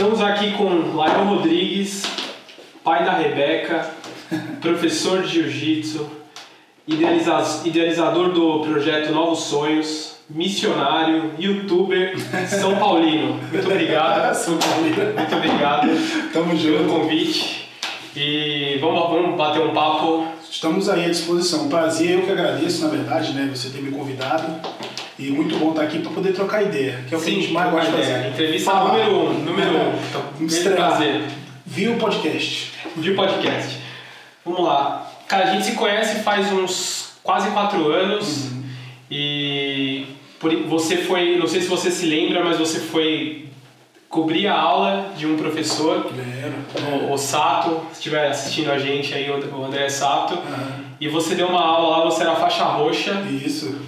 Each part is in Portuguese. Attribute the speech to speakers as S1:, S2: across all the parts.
S1: Estamos aqui com Lael Rodrigues, pai da Rebeca, professor de jiu-jitsu, idealiza- idealizador do projeto Novos Sonhos, missionário, youtuber, São Paulino. Muito obrigado.
S2: São Paulino.
S1: Muito obrigado
S2: Tamo
S1: pelo
S2: junto.
S1: convite. E vamos, vamos bater um papo.
S2: Estamos aí à disposição. Prazer, eu que agradeço, na verdade, né? Você ter me convidado. E muito bom estar aqui para poder trocar ideia, que é o que a gente mais gosta de fazer.
S1: Entrevista
S2: Falar.
S1: número um. Número um. Então,
S2: Estrear.
S1: prazer.
S2: Viu o podcast?
S1: de podcast. Vamos lá. Cara, a gente se conhece faz uns quase quatro anos
S2: Uhum.
S1: e você foi, não sei se você se lembra, mas você foi cobrir a aula de um professor,
S2: Lembro.
S1: o, o Sato, se estiver assistindo a gente aí, o André Sato,
S2: Aham.
S1: e você deu uma aula lá, você era faixa roxa,
S2: Isso.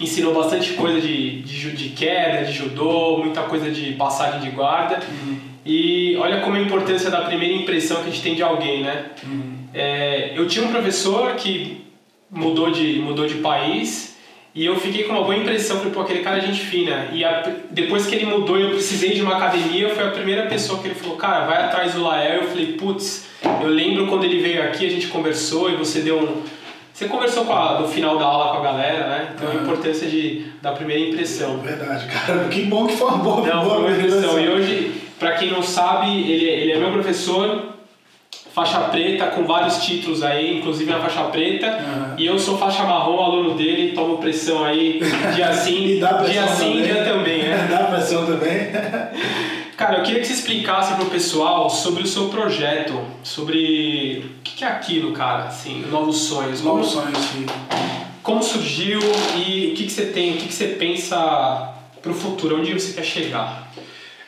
S1: Ensinou bastante coisa de, de, de queda, de judô, muita coisa de passagem de guarda. E olha como a importância da primeira impressão que a gente tem de alguém, né? É, eu tinha um professor que mudou de, mudou de país e eu fiquei com uma boa impressão, falei, pô, aquele cara é gente fina. E a- depois que ele mudou e eu precisei de uma academia, foi a primeira pessoa que ele falou, cara, vai atrás do Lael. Eu falei, putz, eu lembro quando ele veio aqui, a gente conversou e você deu um... Você conversou com a, no final da aula com a galera, né? Então a importância de, da primeira impressão.
S2: Verdade, cara. Que bom que foi uma boa,
S1: Não,
S2: boa
S1: foi uma impressão. E hoje, pra quem não sabe, ele, ele é meu professor, faixa preta, com vários títulos aí, inclusive na faixa preta. E eu sou faixa marrom, aluno dele, tomo pressão aí, dia sim, dia sim,
S2: também.
S1: dia também, né?
S2: Dá pressão também.
S1: Cara, eu queria que você explicasse pro pessoal sobre o seu projeto, sobre que é aquilo, cara, assim, Novos Sonhos. Como,
S2: Novos sonhos, sim.
S1: como surgiu e o que, que você tem, o que, que você pensa pro futuro, onde você quer chegar?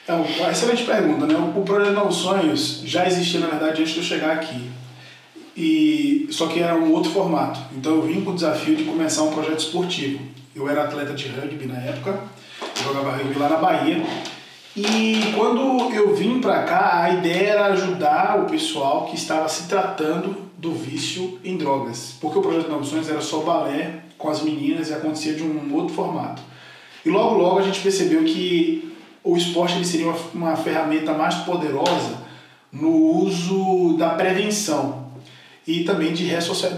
S2: É uma excelente pergunta, né? O projeto Novos Sonhos já existia, na verdade, antes de eu chegar aqui. E só que era um outro formato. Então eu vim com o desafio de começar um projeto esportivo. Eu era atleta de rugby na época, jogava rugby lá na Bahia. E quando eu vim pra cá, a ideia era ajudar o pessoal que estava se tratando do vício em drogas. Porque o projeto Novos Sonhos era só balé com as meninas e acontecia de um outro formato. E logo logo a gente percebeu que o esporte ele seria uma, uma ferramenta mais poderosa no uso da prevenção e também de,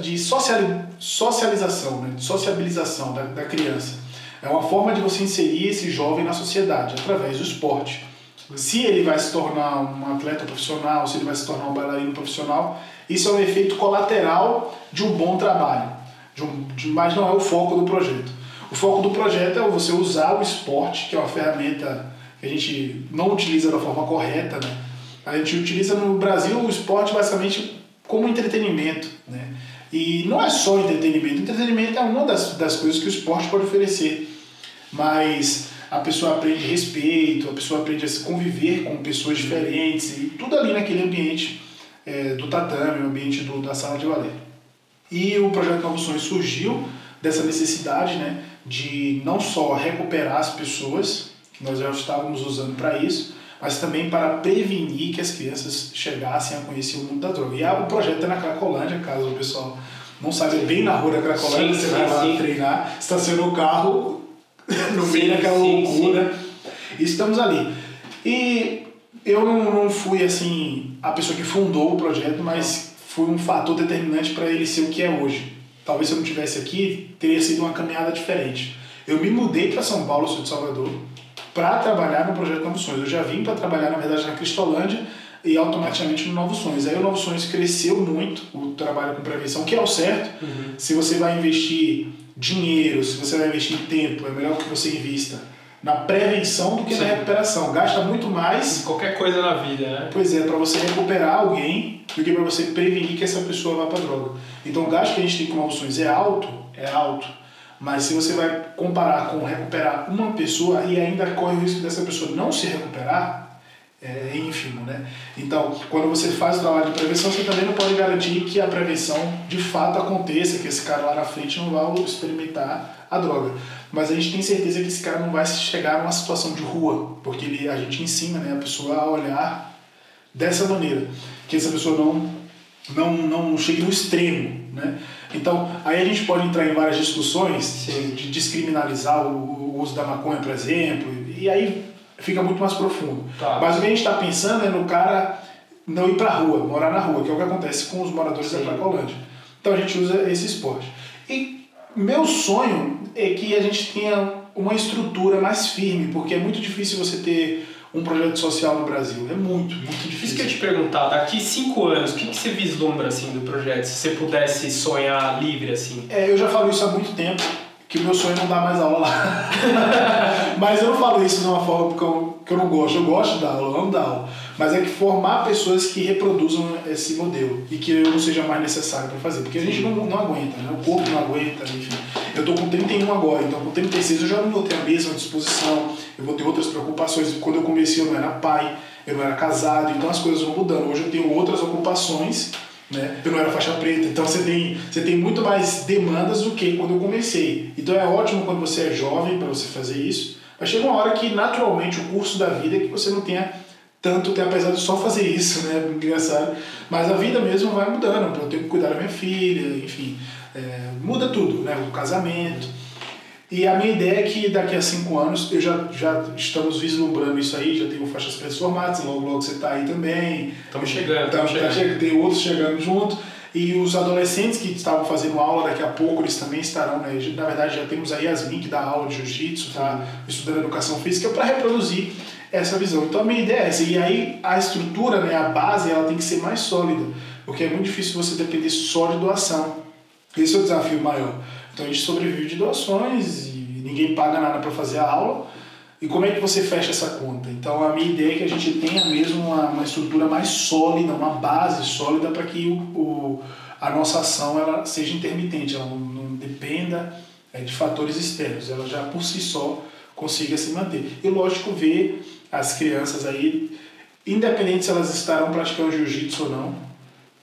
S2: de sociali- socialização, né? de sociabilização da, da criança. É uma forma de você inserir esse jovem na sociedade através do esporte. Se ele vai se tornar um atleta profissional, se ele vai se tornar um bailarino profissional, isso é um efeito colateral de um bom trabalho, de um, de- mas não é o foco do projeto. O foco do projeto é você usar o esporte, que é uma ferramenta que a gente não utiliza da forma correta, né? A gente utiliza no Brasil o esporte basicamente como entretenimento, né? E não é só entretenimento. Entretenimento é uma das, das coisas que o esporte pode oferecer. Mas a pessoa aprende respeito, a pessoa aprende a se conviver com pessoas diferentes e tudo ali naquele ambiente é, do tatame, o ambiente do, da sala de balé. E o projeto Novos Sonhos surgiu dessa necessidade né, de não só recuperar as pessoas, que nós já estávamos usando para isso, mas também para prevenir que as crianças chegassem a conhecer o mundo da droga. E o projeto é na Cracolândia, caso o pessoal não saiba, bem na rua da Cracolândia,
S1: Sim,
S2: você
S1: sim,
S2: vai lá
S1: sim.
S2: treinar, estaciona o carro no
S1: Sim,
S2: meio daquela
S1: sim,
S2: loucura. E estamos ali. E eu não, fui assim a pessoa que fundou o projeto, mas fui um fator determinante para ele ser o que é hoje. Talvez se eu não tivesse aqui, teria sido uma caminhada diferente. Eu me mudei para São Paulo, sou de Salvador, para trabalhar no projeto Novos Sonhos. Eu já vim para trabalhar, na verdade, na Cristolândia e automaticamente no Novos Sonhos. Aí o Novos Sonhos cresceu muito, o trabalho com prevenção, que é o certo. Se você vai investir dinheiro, se você vai investir tempo, é melhor que você invista na prevenção do que
S1: Sim.
S2: na recuperação. Gasta muito mais,
S1: Qualquer coisa na vida, né?
S2: pois é, para você recuperar alguém do que para você prevenir que essa pessoa vá para droga. Então o gasto que a gente tem com Sonhos é alto, é alto. Mas se você vai comparar com recuperar uma pessoa e ainda corre o risco dessa pessoa não se recuperar, é ínfimo, né? Então, quando você faz o trabalho de prevenção, você também não pode garantir que a prevenção de fato aconteça, que esse cara lá na frente não vai experimentar a droga. Mas a gente tem certeza que esse cara não vai chegar numa situação de rua, porque ele, a gente ensina né, a pessoa a olhar dessa maneira, que essa pessoa não, não, não chegue no extremo, né? Então, aí a gente pode entrar em várias discussões
S1: Sim.
S2: de descriminalizar o, o uso da maconha, por exemplo, e aí fica muito mais profundo.
S1: Tá.
S2: Mas o que a gente está pensando é no cara não ir para a rua, morar na rua, que é o que acontece com os moradores
S1: Sim.
S2: da Cracolândia. Então a gente usa esse esporte. E meu sonho é que a gente tenha uma estrutura mais firme, porque é muito difícil você ter um projeto social no Brasil. É muito, muito
S1: Isso
S2: difícil.
S1: que eu te perguntar, daqui cinco anos, o que, que você vislumbra assim do projeto? Se você pudesse sonhar livre assim?
S2: É, eu já falo isso há muito tempo, que meu sonho é não dar mais aula lá. Mas eu não falo isso de uma forma que eu, que eu não gosto. Eu gosto da aula, eu amo dar aula. Mas é que formar pessoas que reproduzam esse modelo e que eu não seja mais necessário para fazer. Porque a gente não, não aguenta, né? O corpo não aguenta, enfim. Eu tô com 31 agora, então com 36 eu já não vou ter a mesma disposição, eu vou ter outras preocupações. Quando eu comecei eu não era pai, eu não era casado, então as coisas vão mudando. Hoje eu tenho outras ocupações né? Eu não era faixa preta, então você tem, você tem muito mais demandas do que quando eu comecei. Então é ótimo quando você é jovem para você fazer isso, mas chega uma hora que naturalmente o curso da vida é que você não tenha tanto tempo, apesar de só fazer isso, né? Engraçado. Mas a vida mesmo vai mudando, eu tenho que cuidar da minha filha, enfim, é, muda tudo, né? O casamento. E a minha ideia é que daqui a cinco anos, eu já, já estamos vislumbrando isso aí, já tenho faixas pretas formadas, logo logo você está aí também.
S1: Estamos chegando, estamos
S2: tá
S1: chegando.
S2: chegando, tem outros chegando junto. E os adolescentes que estavam fazendo aula daqui a pouco, eles também estarão, né? Na verdade, já temos a Yasmin que dá aula de jiu-jitsu, está estudando educação física para reproduzir essa visão. Então a minha ideia é essa. E aí a estrutura, né, a base, ela tem que ser mais sólida, porque é muito difícil você depender só de doação. Esse é o desafio maior. Então a gente sobrevive de doações e ninguém paga nada para fazer a aula. E como é que você fecha essa conta? Então a minha ideia é que a gente tenha mesmo uma, uma estrutura mais sólida, uma base sólida para que o, o, a nossa ação ela seja intermitente, ela não, não dependa é, de fatores externos, ela já por si só consiga se manter. E lógico ver as crianças aí, independente se elas estarão praticando jiu-jitsu ou não,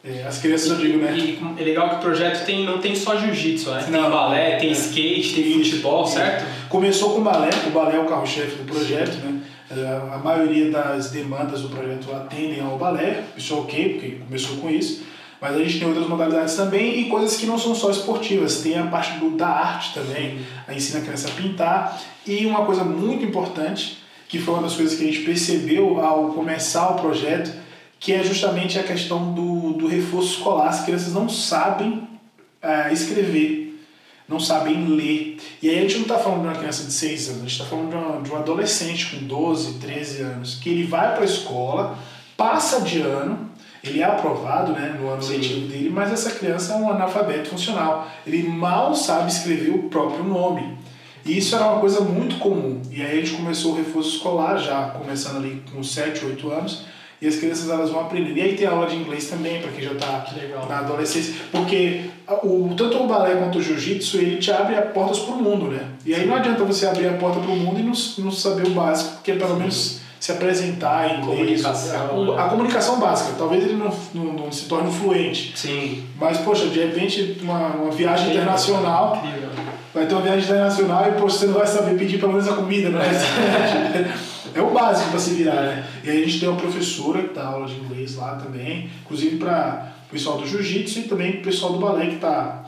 S2: é, as crianças eu digo, né?
S1: E é legal que o projeto tem, não tem só jiu-jitsu, né? Tem
S2: Não.
S1: balé, tem
S2: É.
S1: skate, tem
S2: Isso,
S1: futebol,
S2: isso.
S1: certo?
S2: Começou com o balé, o balé é o carro-chefe do projeto, né? Eh, A maioria das demandas do projeto atendem ao balé, isso é ok, porque começou com isso, mas a gente tem outras modalidades também e coisas que não são só esportivas, tem a parte do, da arte também, a ensina a criança a pintar e uma coisa muito importante, que foi uma das coisas que a gente percebeu ao começar o projeto, que é justamente a questão do, do reforço escolar. As crianças não sabem ah, escrever, não sabem ler. E aí a gente não está falando de uma criança de 6 anos, a gente está falando de, uma- de um adolescente com 12, 13 anos, que ele vai para a escola, passa de ano, ele é aprovado né, no ano letivo dele, mas essa criança é um analfabeto funcional. Ele mal sabe escrever o próprio nome. E isso era uma coisa muito comum. E aí a gente começou o reforço escolar, já começando ali com 7, 8 anos, e as crianças elas vão aprendendo. E aí tem aula de inglês também, para quem já está na adolescência. Porque o, tanto o balé quanto o jiu-jitsu, ele te abre as portas para o mundo, né? E aí não adianta você abrir a porta para o mundo e não, não saber o básico, porque pelo menos se apresentar em inglês.
S1: Comunicação,
S2: a, a
S1: né?
S2: comunicação básica. Talvez ele não, não, não se torne fluente.
S1: Sim.
S2: Mas, poxa, de repente, uma, uma viagem internacional,
S1: Incrível.
S2: vai ter uma viagem internacional e poxa, você não vai saber pedir pelo menos a comida no restaurante. É o básico para se virar, né? E aí a gente tem uma professora que dá aula de inglês lá também, inclusive para o pessoal do jiu-jitsu e também para o pessoal do balé que tá.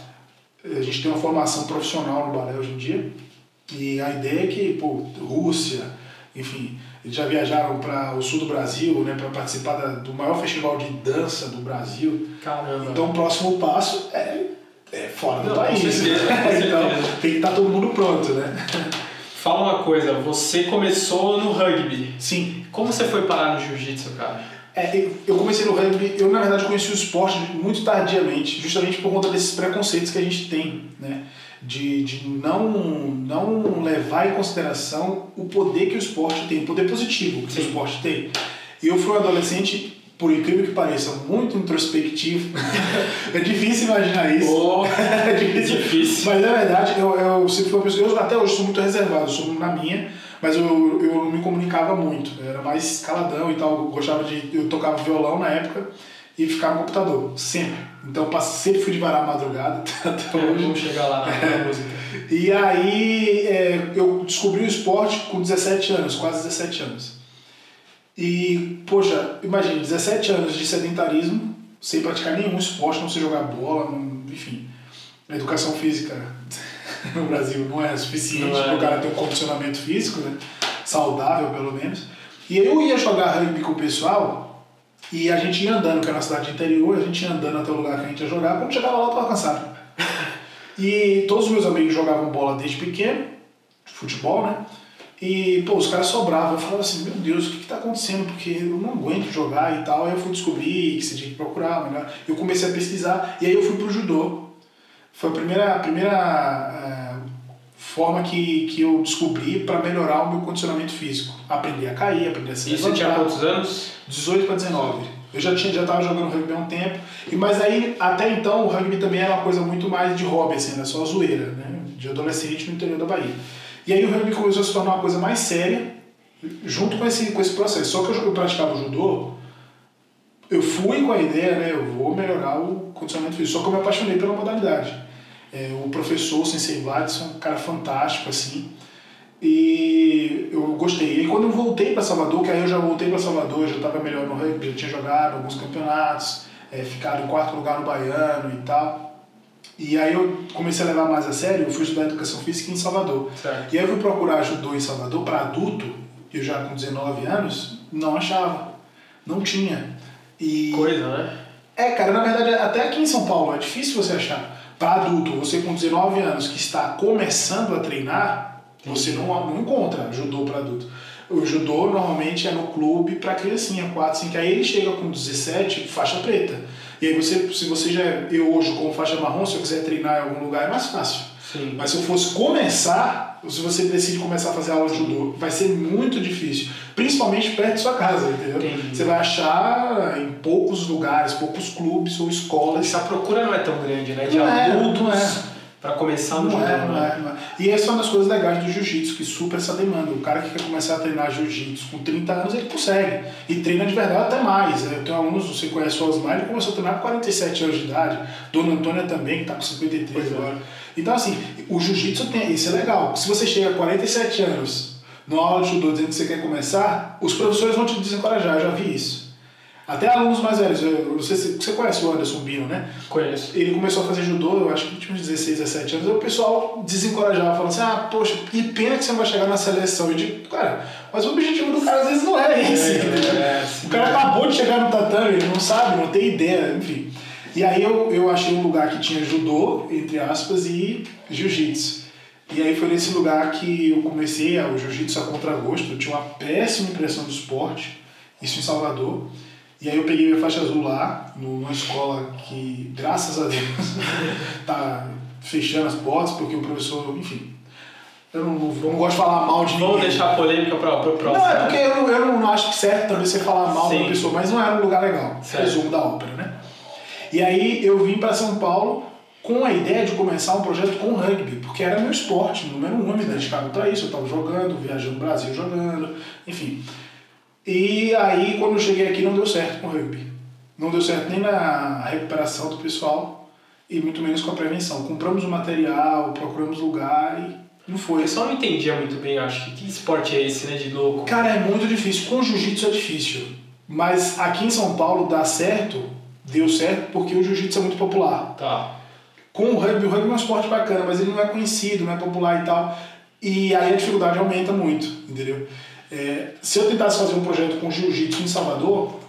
S2: A gente tem uma formação profissional no balé hoje em dia. E a ideia é que, pô, Rússia, enfim, eles já viajaram para o sul do Brasil, né, para participar da- do maior festival de dança do Brasil.
S1: Caramba.
S2: Então o próximo passo é, é fora do
S1: Não,
S2: país.
S1: certeza,
S2: então tem que estar todo mundo pronto, né?
S1: Fala uma coisa, você começou no rugby.
S2: Sim.
S1: Como você foi parar no jiu-jitsu, cara?
S2: É, eu- comecei no rugby, eu na verdade conheci o esporte muito tardiamente, justamente por conta desses preconceitos que a gente tem, né? De, de não, não levar em consideração o poder que o esporte tem, o poder positivo que
S1: Sim.
S2: o esporte tem. Eu fui um adolescente, por incrível que pareça, muito introspectivo. é difícil imaginar isso.
S1: Oh,
S2: É difícil.
S1: difícil.
S2: Mas na verdade, eu, eu sempre fui uma pessoa. Eu até hoje sou muito reservado, sou na minha, mas eu, eu não me comunicava muito. Eu era mais caladão e tal. Eu gostava de. Eu tocava violão na época e ficava no computador, sempre. Então eu sempre fui de varar a madrugada até hoje.
S1: Vamos chegar lá na, na música.
S2: E aí é, eu descobri o esporte com 17 anos, quase 17 anos. E, poxa, imagine, 17 anos de sedentarismo, sem praticar nenhum esporte, não sei jogar bola, não- enfim. A educação física no Brasil não é suficiente
S1: é.
S2: para o cara ter um condicionamento físico, né? saudável pelo menos. E eu ia jogar rugby com o pessoal e a gente ia andando, que era uma cidade de interior, a gente ia andando até o lugar que a gente ia jogar, quando chegava lá eu tava cansado. E todos os meus amigos jogavam bola desde pequeno, futebol, né? E, pô, os caras sobravam. Eu falava assim, meu Deus, o que, que tá acontecendo? Porque eu não aguento jogar e tal. Aí eu fui descobrir que você tinha que procurar melhor. Eu comecei a pesquisar e aí eu fui pro judô. Foi a primeira, a primeira é, forma que, que eu descobri para melhorar o meu condicionamento físico. Aprender a cair, aprender a se
S1: E você tinha quantos anos?
S2: 18 para 19. Eu já tinha já estava jogando rugby há um tempo, e mas aí até então o rugby também era uma coisa muito mais de hobby assim, era só zoeira, né? De adolescente no interior da Bahia. E aí o rugby começou a se tornar uma coisa mais séria junto com esse com esse processo. Só que eu, eu praticava judô, eu fui com a ideia, né, eu vou melhorar o condicionamento físico, só que eu me apaixonei pela modalidade. É, o professor, o Sensei Vladson, um cara fantástico assim. E eu gostei. E quando eu voltei para Salvador, que aí eu já voltei para Salvador, já estava melhor no rugby, já tinha jogado alguns campeonatos, é, ficado em quarto lugar no Baiano e tal. E aí eu comecei a levar mais a sério, eu fui estudar educação física em Salvador.
S1: Certo.
S2: E aí eu fui procurar judô em Salvador para adulto, eu já com 19 anos, não achava. Não tinha. E
S1: Coisa, né?
S2: é, cara, na verdade, até aqui em São Paulo é difícil você achar. Para adulto, você com 19 anos que está começando a treinar, você não, não encontra judô para adulto. O judô normalmente é no clube para criancinha, 4, 5, aí ele chega com 17, faixa preta. E aí você, se você já é, eu hoje como faixa marrom, se eu quiser treinar em algum lugar é mais fácil.
S1: Sim.
S2: Mas se eu fosse começar, se você decide começar a fazer aula de judô, vai ser muito difícil. Principalmente perto de sua casa, entendeu?
S1: Entendi.
S2: Você vai achar em poucos lugares, poucos clubes ou escolas.
S1: Essa procura não é tão grande, né? De
S2: Não é,
S1: adultos
S2: não é.
S1: Para começar no
S2: Não
S1: judô,
S2: é, não
S1: né?
S2: é, não é. E essa é uma das coisas legais do jiu-jitsu, que supra essa demanda. O cara que quer começar a treinar jiu-jitsu com 30 anos, ele consegue. E treina de verdade até mais. Eu tenho alunos, você conhece o Osmar, ele começou a treinar com 47 anos de idade. Dona Antônia também, que está com 53
S1: Pois é.
S2: agora. Então, assim, o jiu-jitsu tem, isso é legal. Se você chega a 47 anos numa aula de judô dizendo que você quer começar, os professores vão te desencorajar, eu já vi isso. Até alunos mais velhos, eu se você conhece o Anderson Bino, né?
S1: Conheço.
S2: ele começou a fazer judô, eu acho que tinha uns 16, 17 anos, e o pessoal desencorajava, falando assim, ah, poxa, que pena que você não vai chegar na seleção. Eu digo, cara, mas o objetivo do cara às vezes não é esse. entendeu?
S1: é,
S2: o cara acabou de chegar no tatame, ele não sabe, não tem ideia, enfim. E aí eu, eu achei um lugar que tinha judô, entre aspas, e jiu-jitsu. E aí foi nesse lugar que eu comecei a- o jiu-jitsu a contragosto, eu tinha uma péssima impressão do esporte, isso em Salvador. E aí eu peguei minha faixa azul lá, numa escola que, graças a Deus, tá fechando as portas, porque o professor, enfim, eu não, não gosto de falar mal de
S1: Vamos
S2: ninguém.
S1: deixar a polêmica para o próximo.
S2: Não, é porque eu, não- eu não acho que certo também você falar mal de
S1: Sim.
S2: uma pessoa, mas não era um lugar legal.
S1: Certo.
S2: Resumo da ópera, né? E aí eu vim para São Paulo com a ideia de começar um projeto com rugby, porque era meu esporte, número um, me dedicava para isso, eu estava jogando, viajando no Brasil jogando, enfim. E aí quando eu cheguei aqui não deu certo com o rugby. Não deu certo nem na recuperação do pessoal e muito menos com a prevenção. Compramos o material, procuramos lugar e não foi.
S1: Eu só não entendia muito bem, acho que que esporte é esse, né, de louco?
S2: Cara, é muito difícil. Com jiu-jitsu é difícil. Mas aqui em São Paulo dá certo, deu certo, porque o jiu-jitsu é muito popular.
S1: Tá.
S2: Com o rugby, o rugby é um esporte bacana, mas ele não é conhecido, não é popular e tal. E aí a dificuldade aumenta muito, entendeu? É, se eu tentasse fazer um projeto com jiu-jitsu em Salvador,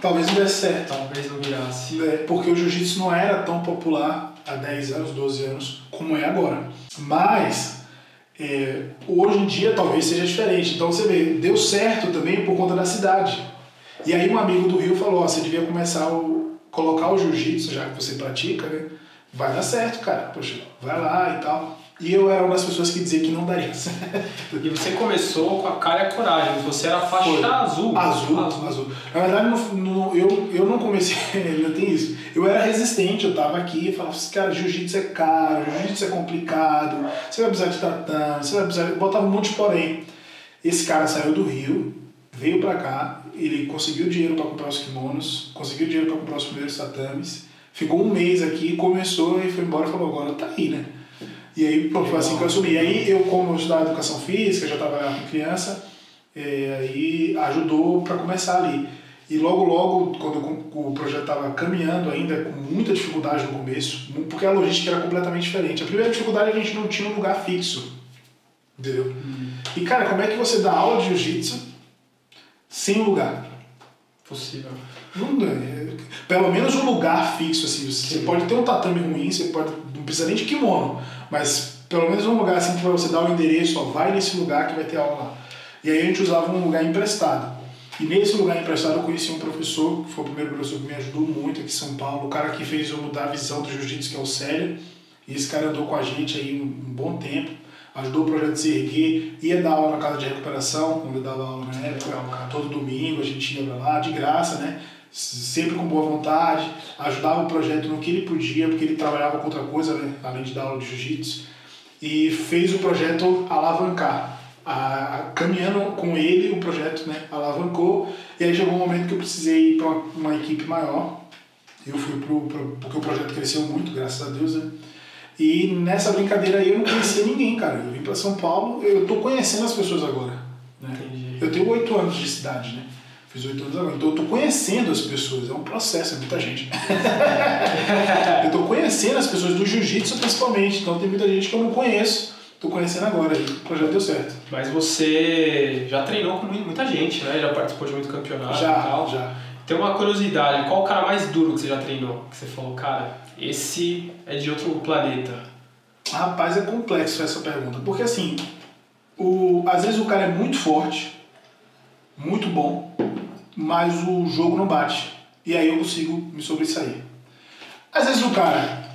S2: talvez não desse certo.
S1: Talvez não virasse.
S2: É, porque o jiu-jitsu não era tão popular há 10 anos, 12 anos, como é agora. Mas é, hoje em dia talvez seja diferente. Então você vê, deu certo também por conta da cidade. E aí um amigo do Rio falou, ó, você devia começar a colocar o jiu-jitsu, já que você pratica, né? Vai dar certo, cara. Poxa, vai lá e tal. E eu era uma das pessoas que dizia que não daria certo.
S1: E você começou com a cara e a coragem. Você era faixa
S2: Foi.
S1: azul.
S2: Azul, azul. Na verdade, no, no- eu, eu não comecei, ainda tem isso. Eu era resistente, eu tava aqui e falava assim, cara, jiu-jitsu é caro, jiu-jitsu é complicado, você vai precisar de tatame, você vai precisar. Eu botava um monte de porém. Esse cara saiu do Rio, veio pra cá, ele conseguiu dinheiro pra comprar os kimonos, conseguiu dinheiro pra comprar os primeiros tatames, ficou um mês aqui, começou e foi embora e falou, agora tá aí, né? E aí, pô, foi assim que eu assumi. E aí, eu, como eu estudava educação física, já trabalhava com criança, é, aí ajudou para começar ali. E logo, logo, quando o o projeto estava caminhando ainda, com muita dificuldade no começo, porque a logística era completamente diferente. A primeira dificuldade é que a gente não tinha um lugar fixo, entendeu? E cara, como é que você dá aula de jiu-jitsu sem lugar?
S1: Possível.
S2: Não, é, pelo menos um lugar fixo, assim. Você Sim. pode ter um tatame ruim, você pode. Não precisa nem de kimono, mas pelo menos um lugar assim para você dar o endereço, ó, vai nesse lugar que vai ter aula lá. E aí a gente usava um lugar emprestado. E nesse lugar emprestado eu conheci um professor, que foi o primeiro professor que me ajudou muito aqui em São Paulo, o cara que fez eu mudar a visão do jiu-jitsu, que é o Célio. E esse cara andou com a gente aí um, um bom tempo, ajudou o projeto a se erguer, ia dar aula na casa de recuperação, onde eu dava aula na época, todo domingo a gente ia pra lá, de graça, né? Sempre com boa vontade, ajudava o projeto no que ele podia, porque ele trabalhava com outra coisa, né? além de dar aula de jiu-jitsu, e fez o projeto alavancar. A, a, caminhando com ele, o projeto né, alavancou, e aí chegou um momento que eu precisei ir para uma, uma, equipe maior. Eu fui pro, pro, porque o projeto cresceu muito, graças a Deus, né? E nessa brincadeira aí eu não conhecia ninguém, cara. Eu vim para São Paulo, eu tô conhecendo as pessoas agora. Né? Eu tenho oito anos de cidade, né? Fiz oito anos agora. Então eu tô conhecendo as pessoas. É um processo, é muita gente. eu tô conhecendo as pessoas do jiu-jitsu principalmente. Então tem muita gente que eu não conheço. Tô conhecendo agora aí. O projeto deu certo.
S1: Mas você já treinou com muita gente, né? Já participou de muito campeonato
S2: já, e tal. Já.
S1: Tem uma curiosidade, qual o cara mais duro que você já treinou? Que você falou, cara, esse é de outro planeta.
S2: Rapaz, é complexo essa pergunta. Porque assim, o, às vezes o cara é muito forte, muito bom, mas o jogo não bate. E aí eu consigo me sobressair. Às vezes o cara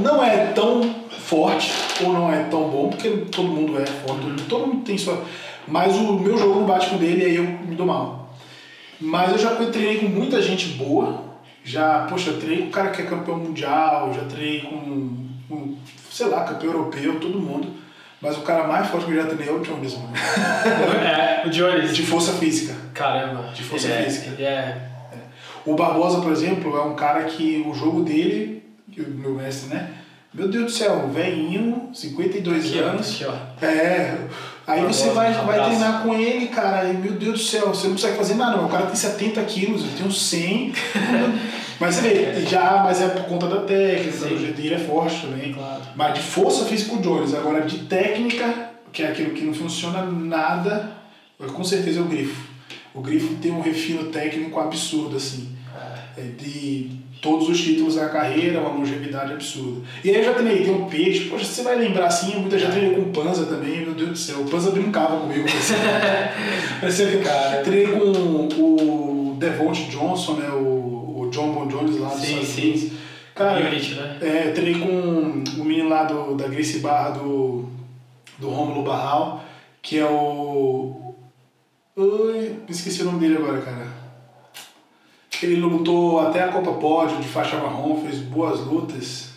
S2: não é tão forte ou não é tão bom, porque todo mundo é forte, todo mundo tem sua. Mas o meu jogo não bate com dele e aí eu me dou mal. Mas eu já treinei com muita gente boa. Já, poxa, treinei com um cara que é campeão mundial, já treinei com, com sei lá, campeão europeu, todo mundo. Mas o cara mais forte que eu já treinei é o Jones, mano.
S1: é, o Jones.
S2: De força física.
S1: Caramba.
S2: De força é, física.
S1: É, é.
S2: O Barbosa, por exemplo, é um cara que o jogo dele, o meu mestre, né? Meu Deus do céu, velhinho, 52
S1: aqui,
S2: anos.
S1: Aqui, ó.
S2: É. Aí você vai, vai treinar com ele, cara, e meu Deus do céu, você não consegue fazer nada, não. O cara tem 70 quilos, eu tenho 100. mas você vê, já, mas é por conta da técnica, o jeito dele é forte também.
S1: Claro.
S2: Mas de força física o Jones, agora de técnica, que é aquilo que não funciona nada, com certeza é o grifo. O grifo tem um refino técnico absurdo, assim. É. De todos os títulos da carreira, uma longevidade absurda. E aí eu já treinei, tem um peixe, poxa, você vai lembrar assim, muita já treinei com o Panza também, meu Deus do céu, o Panza brincava comigo. Assim. Parecia cara. Treinei com o Devonte Johnson, né, o, o John Bon Jones lá
S1: dos Sim, sim.
S2: Cara, Unity, né? É, treinei com o menino lá do, da Gracie Barra do, do Rômulo Barral, que é o. Ui, esqueci o nome dele agora, cara. Ele lutou até a Copa Pódio de faixa marrom, fez boas lutas.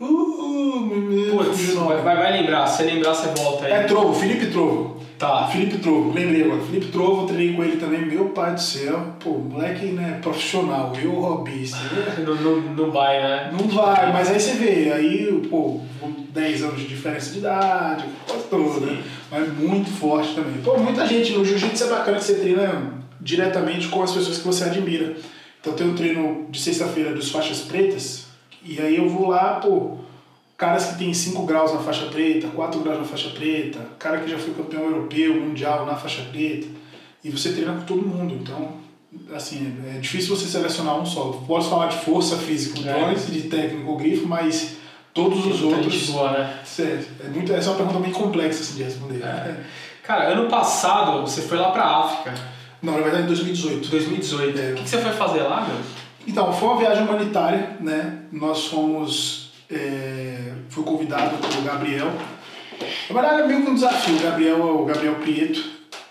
S2: Uh,
S1: meu Putz, vai, vai lembrar, se lembrar você volta aí.
S2: É Trovo, Felipe Trovo.
S1: Tá.
S2: Felipe Trovo, lembrei agora. Felipe Trovo, treinei com ele também, meu pai do céu. Pô, moleque, né, profissional, eu robista.
S1: não, não, não vai, né?
S2: Não vai, mas aí você vê, aí, pô, 10 anos de diferença de idade, quase todo, né? Mas muito forte também. Pô, muita gente no jiu-jitsu é bacana que você treina diretamente com as pessoas que você admira. Então tem um treino de sexta-feira dos faixas pretas, e aí eu vou lá, pô, caras que tem 5 graus na faixa preta, 4 graus na faixa preta, cara que já foi campeão europeu, mundial na faixa preta, e você treina com todo mundo. Então, assim, é difícil você selecionar um só. Posso falar de força física, é. de técnico, o grifo, mas todos os outros.
S1: Boa, né?
S2: É, muito, essa é uma pergunta bem complexa assim, de responder.
S1: É. Cara, ano passado você foi lá pra África.
S2: Não, na verdade em 2018.
S1: 2018. É. O que, que você foi fazer lá, meu?
S2: Então, foi uma viagem humanitária, né? Nós fomos. É, fui convidado pelo Gabriel. Na verdade é meio que um desafio. O Gabriel, o Gabriel Prieto,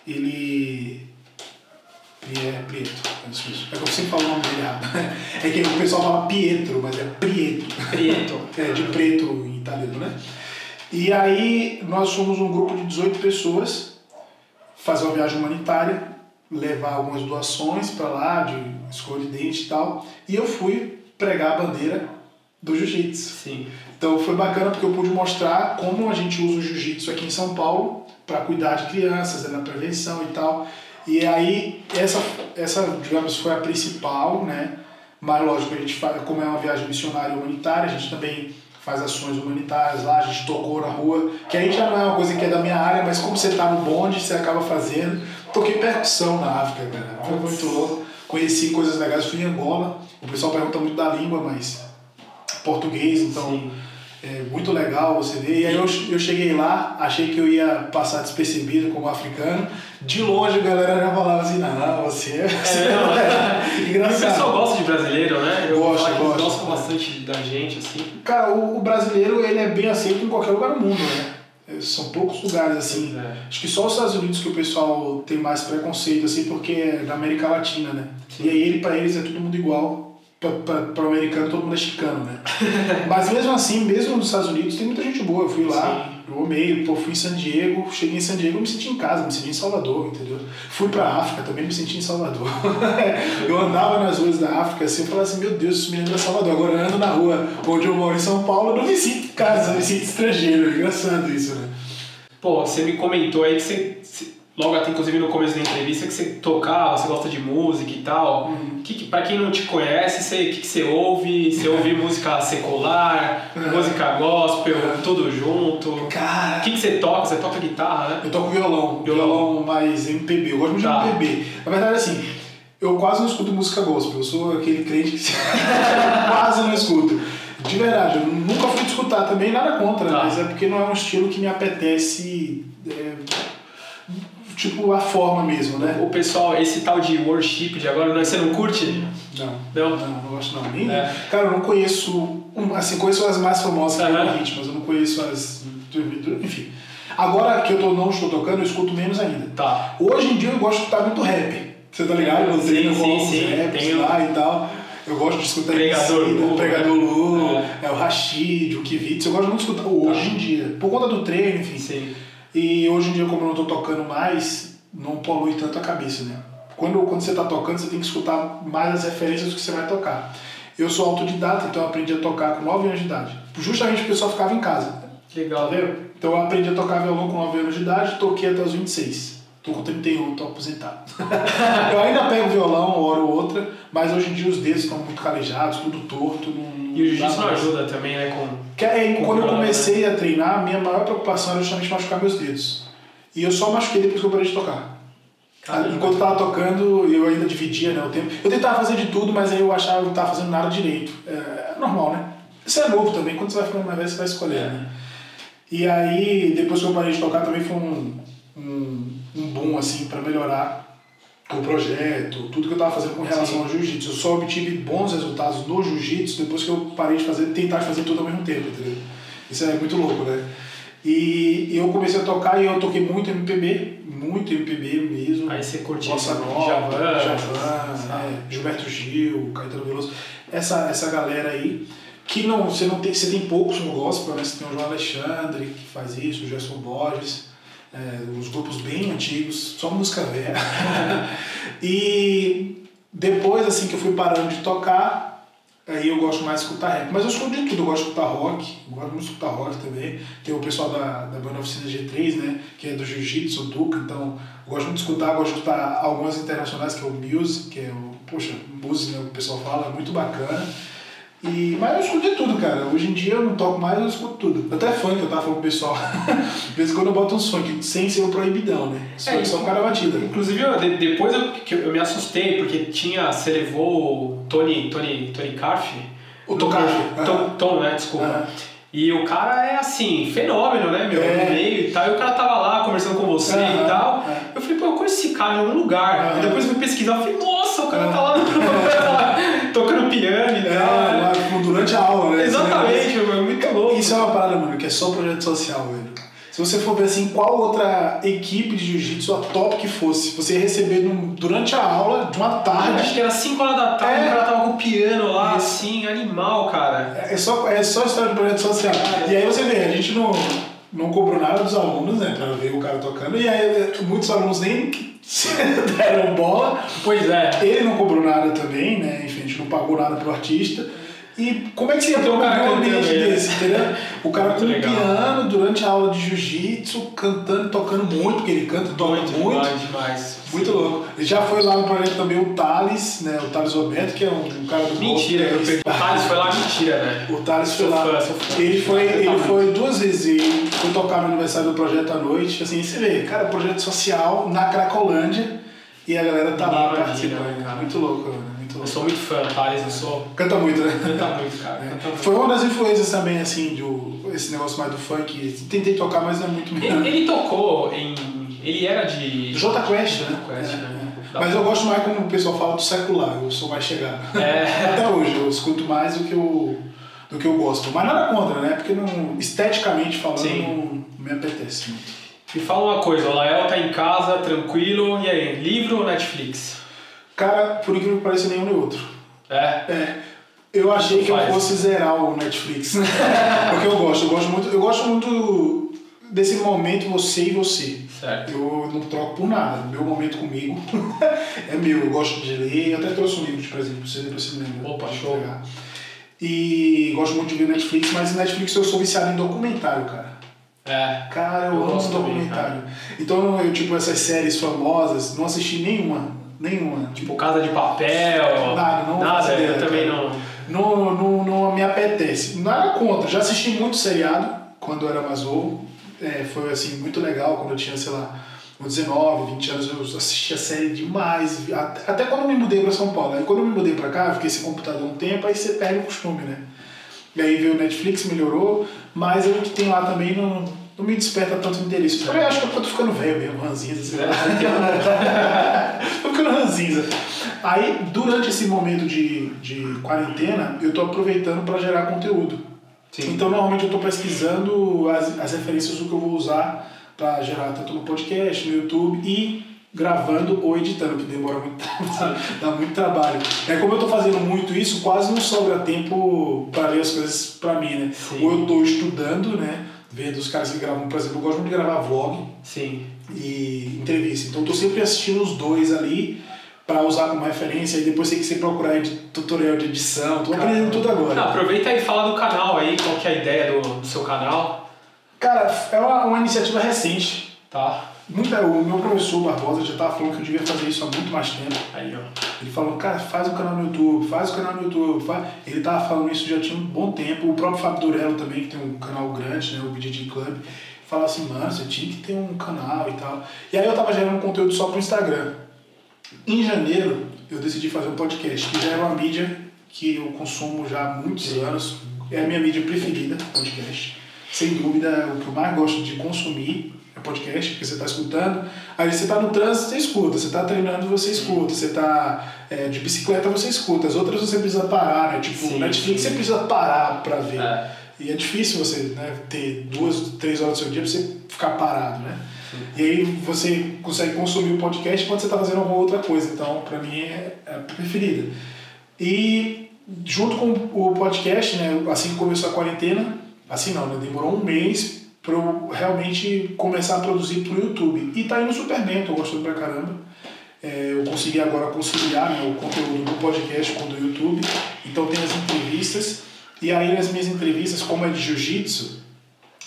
S2: ele. Ele é Prieto, é isso. É que eu sempre falo o nome dele errado. É que o pessoal fala Pietro, mas é Prieto.
S1: Prieto.
S2: é, de preto em italiano, né? E aí nós fomos um grupo de 18 pessoas fazer uma viagem humanitária levar algumas doações para lá, de escova de dente e tal. E eu fui pregar a bandeira do jiu-jitsu.
S1: Sim.
S2: Então foi bacana porque eu pude mostrar como a gente usa o jiu-jitsu aqui em São Paulo para cuidar de crianças, né, na prevenção e tal. E aí essa essa digamos foi a principal, né? Mas lógico, a gente faz, como é uma viagem missionária humanitária, a gente também faz ações humanitárias lá, a gente tocou na rua, que aí já não é uma coisa que é da minha área, mas como você tá no bonde, você acaba fazendo. Toquei percussão na África, cara. Foi muito louco. Conheci coisas legais, fui em Angola. O pessoal pergunta muito da língua, mas português, então é muito legal você ver. E aí eu, eu cheguei lá, achei que eu ia passar despercebido como africano. De longe a galera já falava assim, não, você, é, você é, não,
S1: é. Engraçado. O pessoal gosta de brasileiro, né?
S2: Eu gosto, gosto.
S1: gosto bastante da gente, assim.
S2: Cara, o, o brasileiro ele é bem aceito em qualquer lugar do mundo, né? É, são poucos lugares assim. É. Acho que só os Estados Unidos que o pessoal tem mais preconceito, assim, porque é da América Latina, né? Sim. E aí ele, pra eles é todo mundo igual para o americano todo mundo é chicano, né? Mas mesmo assim, mesmo nos Estados Unidos, tem muita gente boa. Eu fui lá, Sim. eu amei, pô, fui em San Diego, cheguei em San Diego, me senti em casa, me senti em Salvador, entendeu? Fui para África, também me senti em Salvador. eu andava nas ruas da África assim, eu falava assim, meu Deus, isso me lembra Salvador. Agora eu ando na rua onde eu moro em São Paulo, eu não me sinto em casa, eu me sinto estrangeiro. É engraçado isso, né?
S1: Pô, você me comentou aí que você logo até inclusive no começo da entrevista que você tocava, você gosta de música e tal. Uhum. Que, que, pra quem não te conhece, o que, que você ouve? Você ouve música secular, música gospel, uhum. tudo junto?
S2: Cara.
S1: O que, que você toca? Você toca guitarra, né?
S2: Eu toco violão, violão, violão mais MPB. Eu gosto muito tá. de MPB. Na verdade, assim, eu quase não escuto música gospel. Eu sou aquele crente que quase não escuto. De verdade, eu nunca fui escutar também, nada contra, tá. mas é porque não é um estilo que me apetece. Tipo a forma mesmo, né?
S1: O pessoal, esse tal de worship de agora, você não curte?
S2: Não. Não? Não, não gosto não. Nem, é. Cara, eu não conheço, assim, conheço as mais famosas que uhum. hit, mas eu não conheço as. Enfim. Agora que eu tô, não estou tocando, eu escuto menos ainda.
S1: Tá.
S2: Hoje em dia eu gosto de escutar muito rap. Você tá ligado? Eu
S1: sim, sim, sim.
S2: raps Tem lá e tal. Eu gosto de escutar
S1: Pregador
S2: MC, o Pregador Lu, é. é. o Rashid, o Kivitz. Eu gosto muito de escutar hoje tá. em dia. Por conta do treino, enfim.
S1: Sim.
S2: E hoje em dia, como eu não estou tocando mais, não polui tanto a cabeça, né? Quando, quando você está tocando, você tem que escutar mais as referências do que você vai tocar. Eu sou autodidata, então eu aprendi a tocar com 9 anos de idade. Justamente porque eu só ficava em casa.
S1: Legal.
S2: Tá vendo? Então eu aprendi a tocar violão com 9 anos de idade, toquei até os 26. Tô com 31, tô aposentado. eu ainda pego violão, uma hora ou outra, mas hoje em dia os dedos estão muito calejados, tudo torto. Não,
S1: e o jiu-jitsu não ajuda também, né? Com,
S2: que, é, com quando eu comecei né? a treinar, a minha maior preocupação era justamente machucar meus dedos. E eu só machuquei depois que eu parei de tocar. Caramba. Enquanto eu tava tocando, eu ainda dividia né, o tempo. Eu tentava fazer de tudo, mas aí eu achava que eu não tava fazendo nada direito. É normal, né? Isso é novo também, quando você vai ficando mais velho, você vai escolher, é. né? E aí, depois que eu parei de tocar, também foi um, um, um boom, assim, para melhorar o projeto, tudo que eu estava fazendo com relação Sim. ao jiu-jitsu. Eu só obtive bons resultados no jiu-jitsu depois que eu parei de fazer, tentar fazer tudo ao mesmo tempo, entendeu? Isso é muito louco, né? E eu comecei a tocar e eu toquei muito MPB, muito MPB mesmo.
S1: Aí você curtiu
S2: Bossa Nova, Javan, Javan é, Gilberto Gil, Caetano Veloso. Essa, essa galera aí, que não, você não tem, você tem poucos no gospel, né? Você tem o João Alexandre, que faz isso, o Gerson Borges é, uns grupos bem antigos, só música velha. e depois, assim, que eu fui parando de tocar, aí eu gosto mais de escutar rap. Mas eu escuto de tudo, eu gosto de escutar rock, gosto muito de escutar rock também. Tem o pessoal da, da banda Oficina G3, né, que é do Jiu-Jitsu, o Duca, então eu gosto muito de escutar, gosto de escutar algumas internacionais, que é o Music, que é o, poxa, música, né, o pessoal fala, é muito bacana. E, mas eu escuto de tudo, cara. Hoje em dia eu não toco mais, eu escuto tudo. Até funk, eu tava falando pro pessoal. De vez em quando eu boto uns funk, sem ser o proibidão, né? Só, é, só o cara batida.
S1: Inclusive, eu, de, depois eu, eu me assustei, porque tinha. Você levou o Tony, Tony, Tony Carf.
S2: O Tom Carf.
S1: Tom, Tom, né? Desculpa. E o cara é assim, fenômeno, né, meu? É. No meio e tal. E o cara tava lá conversando com você e tal. É. Eu falei, pô, eu conheço esse cara em algum lugar. E depois eu fui pesquisar, eu falei, nossa, o cara tá lá tocando piano e
S2: é, tal. durante a aula, né?
S1: Exatamente, é muito louco.
S2: Isso é uma parada, mano, que é só projeto social, velho. Se você for ver assim, qual outra equipe de jiu-jitsu, a top que fosse, você ia receber num, durante a aula, de uma tarde.
S1: Acho que era 5 horas da tarde, é. o cara tava com o piano lá, assim, animal, cara.
S2: É, é, só, é só história de projeto social. E aí você vê, a gente não, não cobrou nada dos alunos, né, pra ver o cara tocando, e aí muitos alunos nem deram bola.
S1: Pois é.
S2: Ele não cobrou nada também, né, enfim, a gente não pagou nada pro artista. E como é que você ia ter um ambiente né? desse, entendeu? O cara com um piano durante a aula de jiu-jitsu, cantando, tocando muito, porque ele canta e toca muito.
S1: muito. Demais, demais.
S2: Muito louco. Já foi lá no projeto também o Thales, né? O Thales Roberto, que é um, um cara do
S1: Mentira, eu perdi. O Thales foi lá, mentira, né?
S2: O Thales foi lá. Ele foi, ele foi duas vezes, ele foi tocar no aniversário do projeto à noite. Assim, você vê, cara, projeto social na Cracolândia e a galera tá lá participando. Cara. Muito louco, né?
S1: Eu sou muito fã, Thales, eu sou.
S2: Canta muito, né?
S1: Canta muito, cara. É. Canta muito.
S2: Foi uma das influências também, assim, do, esse negócio mais do funk. Tentei tocar, mas não é muito
S1: Ele, ele tocou em. Ele era de.
S2: J Quest, né? Quest, é, né? É. Mas eu gosto mais como o pessoal fala do secular, eu sou mais chegado. É. Até hoje, eu escuto mais do que eu, do que eu gosto. Mas nada contra, né? Porque não, esteticamente falando, não me apetece muito.
S1: Me fala uma coisa, o Lael tá em casa, tranquilo, e aí, livro ou Netflix?
S2: Cara, por incrível que pareça, nenhum nem outro.
S1: É?
S2: É. Eu achei que eu fosse zerar o Netflix. Porque eu gosto, eu gosto muito, eu gosto muito desse momento você e você.
S1: Certo.
S2: Eu não troco por nada. Meu momento comigo é meu. Eu gosto de ler. Eu até trouxe um livro de presente pra você, depois você lembra.
S1: Opa, show. Pegar.
S2: E gosto muito de ver Netflix, mas Netflix eu sou viciado em documentário, cara.
S1: É.
S2: Cara, eu, eu amo documentário. Também, então, eu, tipo, essas séries famosas, não assisti nenhuma. Nenhuma.
S1: Tipo, Casa de Papel.
S2: Nada, não.
S1: Nada, ideia, eu também não.
S2: Não, não. Não me apetece. Nada contra. Já assisti muito seriado quando eu era mais novo. É, foi assim, muito legal quando eu tinha, sei lá, uns 19, 20 anos, eu assistia série demais. Até quando eu me mudei para São Paulo. Aí quando eu me mudei para cá, fiquei sem computador um tempo, aí você perde o costume, né? E aí veio o Netflix, melhorou, mas o que tem lá também não, não me desperta tanto interesse. Eu acho que eu tô ficando velho mesmo, ranzinza. Tô ficando ranzinza. Aí, durante esse momento de, de quarentena, eu tô aproveitando para gerar conteúdo. Sim. Então, normalmente eu estou pesquisando as, as referências do que eu vou usar para gerar tanto no podcast, no YouTube e gravando ou editando, que demora muito dá muito trabalho. É como eu estou fazendo muito isso, quase não sobra tempo para ler as coisas para mim, né? Sim. Ou eu estou estudando, né? Vendo os caras que gravam, por exemplo, eu gosto muito de gravar vlog
S1: Sim.
S2: e entrevista. Então eu tô sempre assistindo os dois ali para usar como referência e depois tem que você procurar de tutorial de edição, tô aprendendo tudo agora.
S1: Não, aproveita e fala do canal aí, qual que é a ideia do, do seu canal?
S2: Cara, é uma, uma iniciativa recente.
S1: Tá.
S2: Muito, o meu professor Barbosa já estava falando que eu devia fazer isso há muito mais tempo.
S1: Aí, ó.
S2: Ele falou, cara, faz um canal no YouTube, faz o canal no YouTube. Faz... Ele estava falando isso já tinha um bom tempo. O próprio Fábio Durello também, que tem um canal grande, né, o BJJ Club, fala assim, mano, você tinha que ter um canal e tal. E aí eu tava gerando conteúdo só pro Instagram. Em janeiro, eu decidi fazer um podcast, que já é uma mídia que eu consumo já há muitos anos. É a minha mídia preferida, podcast. Sem dúvida, o que eu mais gosto de consumir é podcast, porque você está escutando. Aí você está no trânsito, você escuta. Você está treinando, você escuta. Você está é, de bicicleta, você escuta. As outras você precisa parar, né? Tipo, sim, Netflix sim. você precisa parar para ver. É. E é difícil você né, ter duas, três horas do seu dia para você ficar parado, né? E aí você consegue consumir o podcast quando você está fazendo alguma outra coisa. Então, para mim, é, é a preferida. E junto com o podcast, né, assim que começou a quarentena, assim não, né, demorou um mês para eu realmente começar a produzir para o YouTube. E tá indo super bem, tô gostando pra caramba. É, eu consegui agora conciliar né, o conteúdo do podcast com o do YouTube. Então tem as entrevistas. E aí nas minhas entrevistas, como é de jiu-jitsu,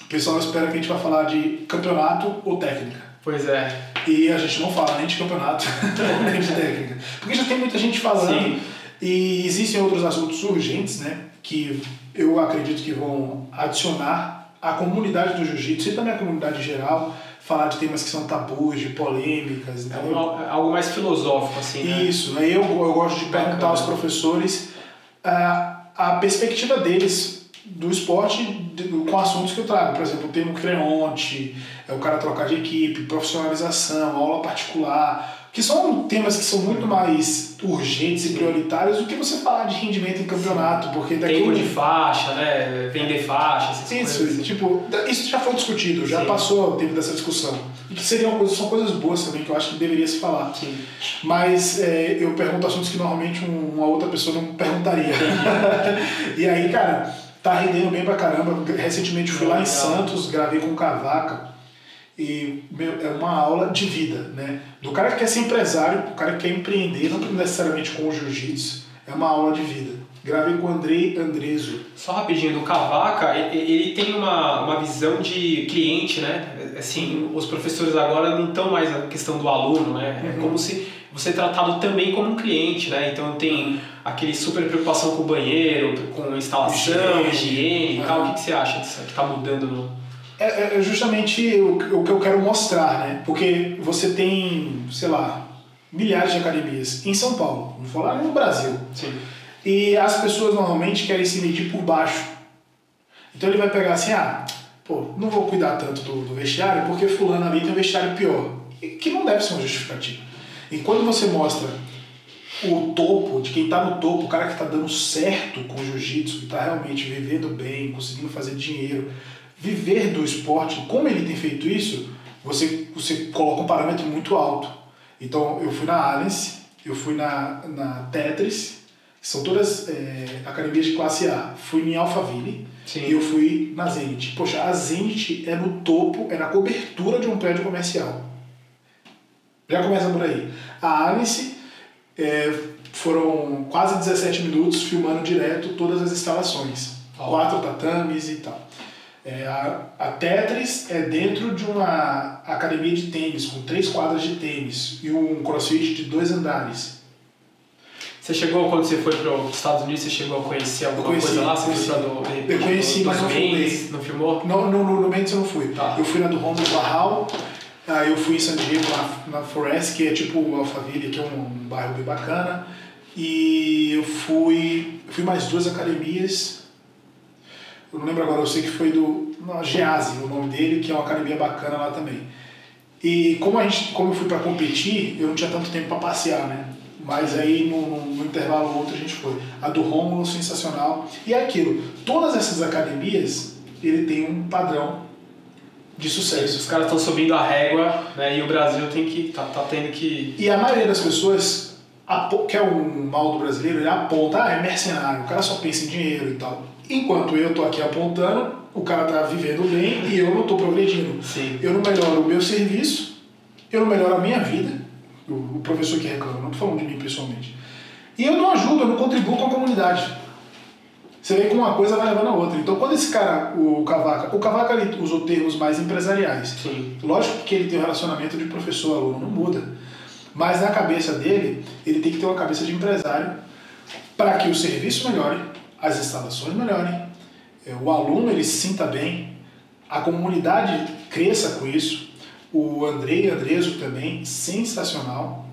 S2: o pessoal espera que a gente vai falar de campeonato ou técnica.
S1: Pois é.
S2: E a gente não fala nem de campeonato, nem de técnica. Porque já tem muita gente falando. Sim. E existem outros assuntos urgentes, né? Que eu acredito que vão adicionar a comunidade do jiu-jitsu e também a comunidade geral falar de temas que são tabus, de polêmicas,
S1: é entendeu? É algo mais filosófico, assim, né?
S2: Isso. Aí eu, eu gosto de perguntar aos professores a, a perspectiva deles do esporte com assuntos que eu trago. Por exemplo, o termo creonte, é o cara trocar de equipe, profissionalização, aula particular, que são temas que são muito mais urgentes e prioritários do que você falar de rendimento em campeonato, porque
S1: daqui tempo de faixa, né, vender faixa,
S2: isso, coisas. tipo, isso já foi discutido, já Sim. passou o tempo dessa discussão. E que seriam coisas, são coisas boas também que eu acho que deveria se falar.
S1: Sim.
S2: Mas é, eu pergunto assuntos que normalmente uma outra pessoa não perguntaria. e aí, cara, tá rendendo bem pra caramba. Recentemente fui lá em Santos, gravei com o Cavaca. E meu, é uma aula de vida, né? Do cara que quer ser empresário, do cara que quer empreender, não necessariamente com o jiu-jitsu. É uma aula de vida. Gravei com o Andrei Andreso.
S1: Só rapidinho, do Cavaca, ele tem uma, uma visão de cliente, né? Assim, os professores agora não estão mais na questão do aluno, né? É uhum. como se você é tratado também como um cliente, né? Então tem aquele super preocupação com o banheiro, com instalação, higiene, higiene tal. O que, que você acha disso que está mudando no...
S2: É, é justamente o, o que eu quero mostrar, né? Porque você tem, sei lá, milhares de academias em São Paulo, vamos falar no Brasil.
S1: Sim.
S2: E as pessoas normalmente querem se medir por baixo. Então ele vai pegar assim, ah, pô, não vou cuidar tanto do, do vestiário porque fulano ali tem um vestiário pior. E que não deve ser uma justificativa. E quando você mostra o topo, de quem está no topo, o cara que está dando certo com o jiu-jitsu, que está realmente vivendo bem, conseguindo fazer dinheiro, viver do esporte, como ele tem feito isso, você, você coloca um parâmetro muito alto. Então eu fui na Allianz, eu fui na, na Tetris, são todas é, academias de classe A. Fui em Alphaville Sim. e eu fui na Zenit. Poxa, a Zenit é no topo, é na cobertura de um prédio comercial. Já começa por aí. A Alice é, foram quase 17 minutos filmando direto todas as instalações. Oh. Quatro tatames e tal. É, a, a, Tetris é dentro de uma academia de tênis, com três quadras de tênis e um crossfit de dois andares.
S1: Você chegou, quando você foi para os Estados Unidos, você chegou a conhecer alguma
S2: conheci,
S1: coisa lá? Você
S2: conheci.
S1: foi
S2: do, de eu conheci, mas não fui.
S1: Não filmou?
S2: Não, no, no, no Mendes eu não fui. Tá. Eu fui na do Romulo Barral, Aí eu fui em San Diego, na, na Forest, que é tipo Alphaville, que é um, um bairro bem bacana. E eu fui, fui mais duas academias. Eu não lembro agora, eu sei que foi do não, Gease, o nome dele, que é uma academia bacana lá também. E como, a gente, como eu fui para competir, eu não tinha tanto tempo para passear, né? Mas aí no, no, no, intervalo outro a gente foi. A do Rômulo, sensacional. E é aquilo, todas essas academias, ele tem um padrão de sucesso.
S1: Os caras estão subindo a régua, né? E o Brasil tem que tá, tá tendo que.
S2: E a maioria das pessoas que é um mal do brasileiro, ele aponta, ah, é mercenário, o cara só pensa em dinheiro e tal. Enquanto eu tô aqui apontando, o cara tá vivendo bem e eu não tô progredindo.
S1: Sim.
S2: Eu não melhoro o meu serviço, eu não melhoro a minha vida. O professor que reclama, não tô falando de mim pessoalmente. E eu não ajudo, eu não contribuo com a comunidade. Você vê que uma coisa vai levando a outra. Então, quando esse cara, o Cavaca, o Cavaca ele usou termos mais empresariais.
S1: Sim.
S2: Lógico que ele tem um relacionamento de professor-aluno, não muda. Mas na cabeça dele, ele tem que ter uma cabeça de empresário para que o serviço melhore, as instalações melhorem, é, o aluno ele se sinta bem, a comunidade cresça com isso. O Andrei Andreso também, sensacional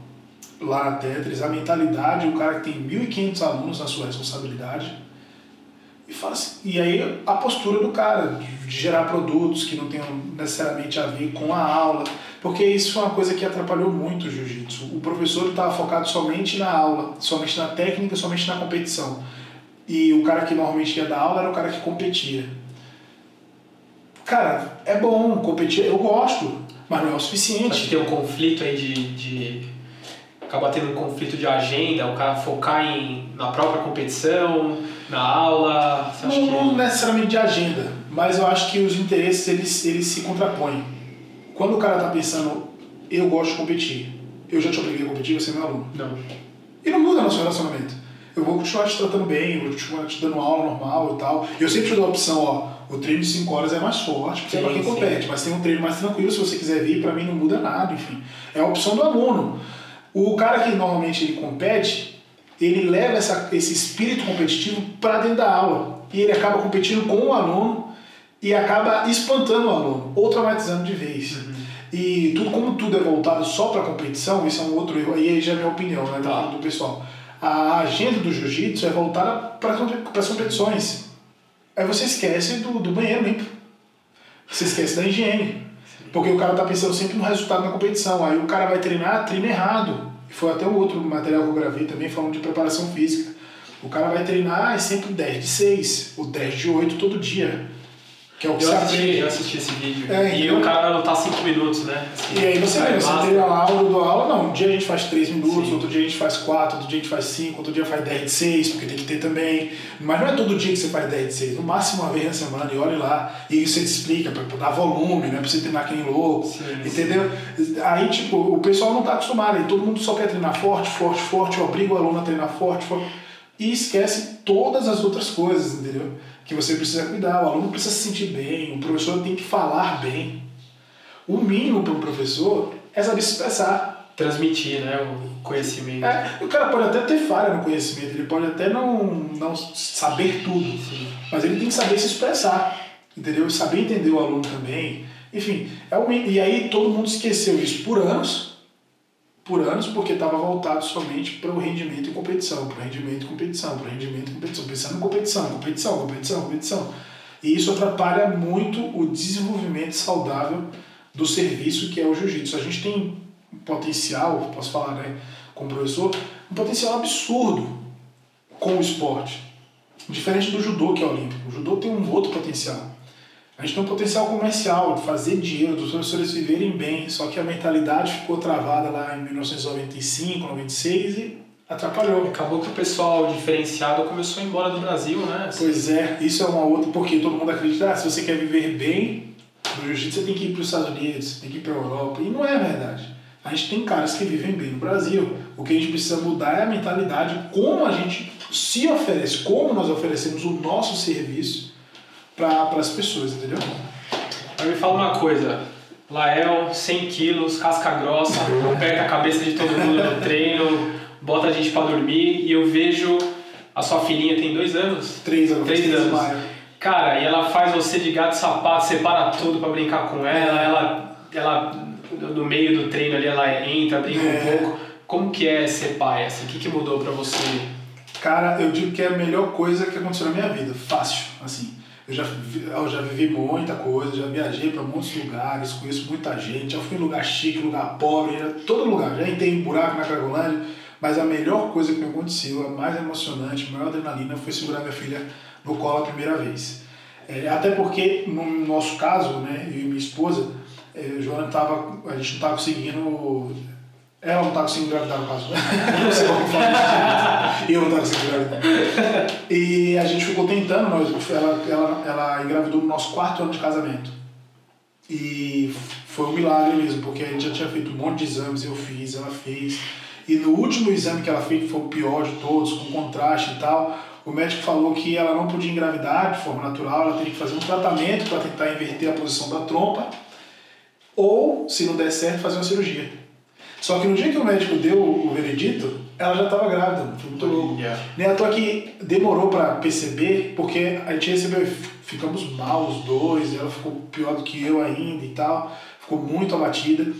S2: lá na Tetris. A mentalidade, o cara que tem 1.500 alunos na sua responsabilidade e, fala assim, e aí a postura do cara, de, gerar produtos que não tenham necessariamente a ver com a aula, porque isso foi uma coisa que atrapalhou muito o jiu-jitsu. O professor estava focado somente na aula, somente na técnica, somente na competição. E o cara que normalmente ia dar aula era o cara que competia. Cara, é bom competir, eu gosto, mas não é o suficiente.
S1: Acho que tem um conflito aí de, de acaba tendo um conflito de agenda, o cara focar em, na própria competição, na aula?
S2: Não, que... não necessariamente de agenda, mas eu acho que os interesses eles, eles se contrapõem. Quando o cara está pensando, eu gosto de competir, eu já te obriguei a competir, você é meu aluno.
S1: Não.
S2: E não muda nosso relacionamento. Eu vou continuar te tratando bem, eu vou continuar te dando aula normal e tal. Eu sempre te dou a opção, ó, o treino de 5 horas é mais forte, porque sim, é para quem sim. compete, mas tem um treino mais tranquilo, se você quiser vir, para mim não muda nada, enfim. É a opção do aluno. O cara que normalmente ele compete, ele leva essa, esse espírito competitivo para dentro da aula e ele acaba competindo com o aluno e acaba espantando o aluno ou traumatizando de vez. Uhum. E tudo como tudo é voltado só para competição, isso é um outro erro, aí já é a minha opinião né, tá. do pessoal. A agenda do jiu-jitsu é voltada para as competições. Aí você esquece do, do banheiro limpo. Você esquece da higiene. Porque o cara tá pensando sempre no resultado na competição. Aí o cara vai treinar, treina errado. E foi até um outro material que eu gravei também falando de preparação física. O cara vai treinar é sempre 10 de 6, ou 10 de 8 todo dia.
S1: Que é o que eu assisti. Eu assisti esse vídeo. É, e então, o cara lutar 5 minutos, né?
S2: Assim, e aí você vê, você treina lá, aula do aula, não. Um dia a gente faz 3 minutos, Sim. outro dia a gente faz 4, outro dia a gente faz 5, outro dia faz 10 de 6, porque tem que ter também. Mas não é todo dia que você faz 10 de 6, no máximo uma vez na semana, e olhe lá. E você te explica, pra, pra dar volume, né? Pra você treinar que nem louco. Sim, entendeu? Aí, tipo, o pessoal não tá acostumado, aí todo mundo só quer treinar forte, forte, forte, eu obrigo o aluno a treinar forte, forte. e esquece todas as outras coisas, entendeu? Que você precisa cuidar. O aluno precisa se sentir bem, o professor tem que falar bem. O mínimo para o professor é saber se expressar.
S1: Transmitir né, o conhecimento.
S2: É, o cara pode até ter falha no conhecimento, ele pode até não, não saber tudo, Sim. mas ele tem que saber se expressar, entendeu? Saber entender o aluno também. Enfim, é e aí todo mundo esqueceu isso por anos, por anos, porque estava voltado somente para o rendimento e competição, para o rendimento e competição, para o rendimento e competição, pensando em competição, competição, competição, competição. E isso atrapalha muito o desenvolvimento saudável do serviço que é o jiu-jitsu. A gente tem um potencial, posso falar né, com o professor, um potencial absurdo com o esporte. Diferente do judô, que é olímpico. O judô tem um outro potencial. A gente tem um potencial comercial de fazer dinheiro, dos professores viverem bem, só que a mentalidade ficou travada lá em 1995, 96 e atrapalhou.
S1: Acabou que o pessoal diferenciado começou a ir embora do Brasil, né?
S2: Pois é, isso é uma outra, porque todo mundo acredita, ah, se você quer viver bem no jiu-jitsu, você tem que ir para os Estados Unidos, tem que ir para a Europa, e não é verdade. A gente tem caras que vivem bem no Brasil. O que a gente precisa mudar é a mentalidade, como a gente se oferece, como nós oferecemos o nosso serviço para as pessoas, entendeu?
S1: Aí me fala uma coisa, Lael, 100 quilos, casca grossa, aperta a cabeça de todo mundo no treino, bota a gente para dormir e eu vejo a sua filhinha tem dois anos?
S2: Três anos.
S1: Três anos. Cara, e ela faz você de gato sapato, separa tudo para brincar com ela, ela, ela no meio do treino ali ela entra, brinca é. um pouco. Como que é ser pai? Assim, o que, que mudou para você?
S2: Cara, eu digo que é a melhor coisa que aconteceu na minha vida, fácil, assim. Eu já, eu já vivi muita coisa, já viajei para muitos lugares, conheço muita gente, já fui em lugar chique, lugar pobre, todo lugar. Já entrei em buraco na Cracolândia, mas a melhor coisa que me aconteceu, a mais emocionante, a maior adrenalina, foi segurar minha filha no colo a primeira vez. É, até porque, no nosso caso, né, eu e minha esposa, é, Joana tava, a gente não estava conseguindo ela não estava conseguindo engravidar, no caso. não sei como falar Eu não estava conseguindo engravidar. E a gente ficou tentando, nós, ela, ela, ela engravidou no nosso quarto ano de casamento. E foi um milagre mesmo, porque a gente já tinha feito um monte de exames, eu fiz, ela fez. E no último exame que ela fez, que foi o pior de todos, com contraste e tal, o médico falou que ela não podia engravidar de forma natural, ela teria que fazer um tratamento para tentar inverter a posição da trompa, ou, se não der certo, fazer uma cirurgia. Só que no dia que o médico deu o veredito, ela já estava grávida, foi muito louco. Yeah. Nem à toa que demorou para perceber, porque a gente recebeu, ficamos mal os dois, ela ficou pior do que eu ainda e tal, ficou muito abatida.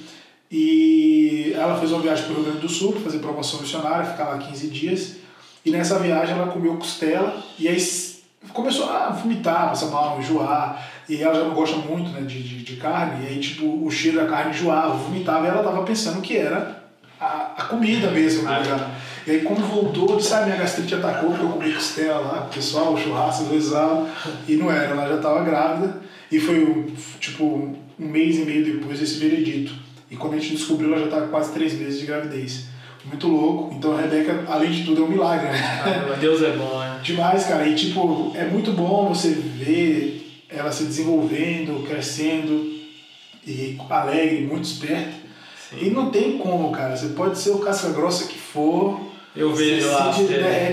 S2: E ela fez uma viagem para o Rio Grande do Sul para fazer promoção missionária, ficar lá 15 dias. E nessa viagem ela comeu costela e aí começou a vomitar, passar mal, enjoar. E ela já não gosta muito né, de, de, de, carne, e aí tipo, o cheiro da carne enjoava, vomitava, e ela tava pensando que era a, a comida mesmo, tá ligado? E aí quando voltou, disse, ah, minha gastrite atacou, porque eu comi costela lá, o pessoal, o churrasco, rezava, e não era, ela já estava grávida, e foi tipo um mês e meio depois desse veredito. E quando a gente descobriu, ela já estava quase três meses de gravidez. Muito louco. Então a Rebeca, além de tudo, é um milagre, né?
S1: Ah, Deus é bom, né?
S2: Demais, cara. E tipo, é muito bom você ver ela se desenvolvendo, crescendo e alegre, muito esperta. Sim. E não tem como, cara. Você pode ser o casca grossa que for.
S1: Eu vejo ela